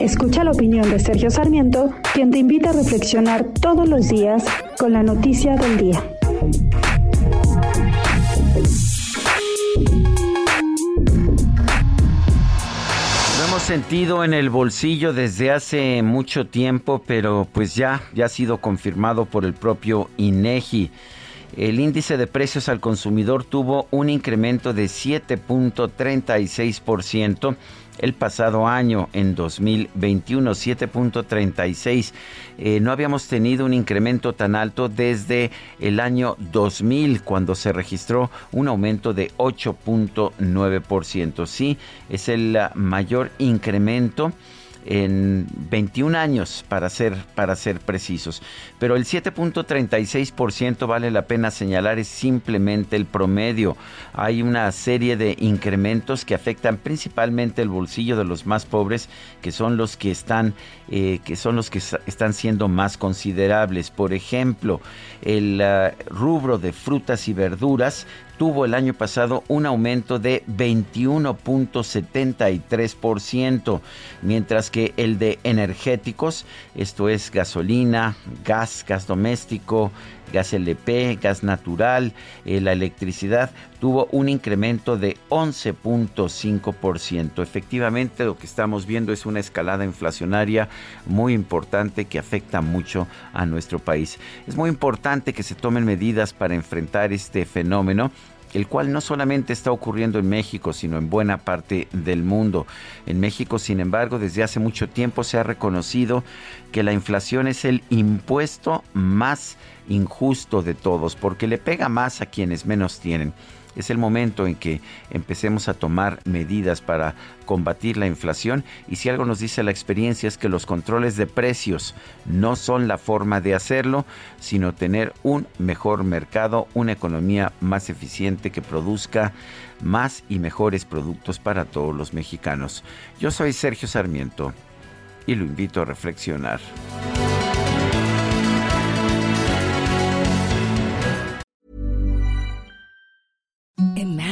Escucha la opinión de Sergio Sarmiento, quien te invita a reflexionar todos los días con la noticia del día. Lo hemos sentido en el bolsillo desde hace mucho tiempo, pero pues ya, ya ha sido confirmado por el propio INEGI. El índice de precios al consumidor tuvo un incremento de 7.36% el pasado año, en 2021, 7.36. Eh, no habíamos tenido un incremento tan alto desde el año 2000, cuando se registró un aumento de 8.9%. Sí, es el mayor incremento en 21 años para ser, para ser precisos. Pero el 7.36% vale la pena señalar es simplemente el promedio. Hay una serie de incrementos que afectan principalmente el bolsillo de los más pobres, que son los que están, eh, que son los que están siendo más considerables. Por ejemplo, el uh, rubro de frutas y verduras tuvo el año pasado un aumento de 21.73%, mientras que el de energéticos, esto es gasolina, gas, gas doméstico, gas LP, gas natural, eh, la electricidad, tuvo un incremento de 11.5%. Efectivamente, lo que estamos viendo es una escalada inflacionaria muy importante que afecta mucho a nuestro país. Es muy importante que se tomen medidas para enfrentar este fenómeno el cual no solamente está ocurriendo en México, sino en buena parte del mundo. En México, sin embargo, desde hace mucho tiempo se ha reconocido que la inflación es el impuesto más injusto de todos, porque le pega más a quienes menos tienen. Es el momento en que empecemos a tomar medidas para combatir la inflación y si algo nos dice la experiencia es que los controles de precios no son la forma de hacerlo, sino tener un mejor mercado, una economía más eficiente que produzca más y mejores productos para todos los mexicanos. Yo soy Sergio Sarmiento y lo invito a reflexionar.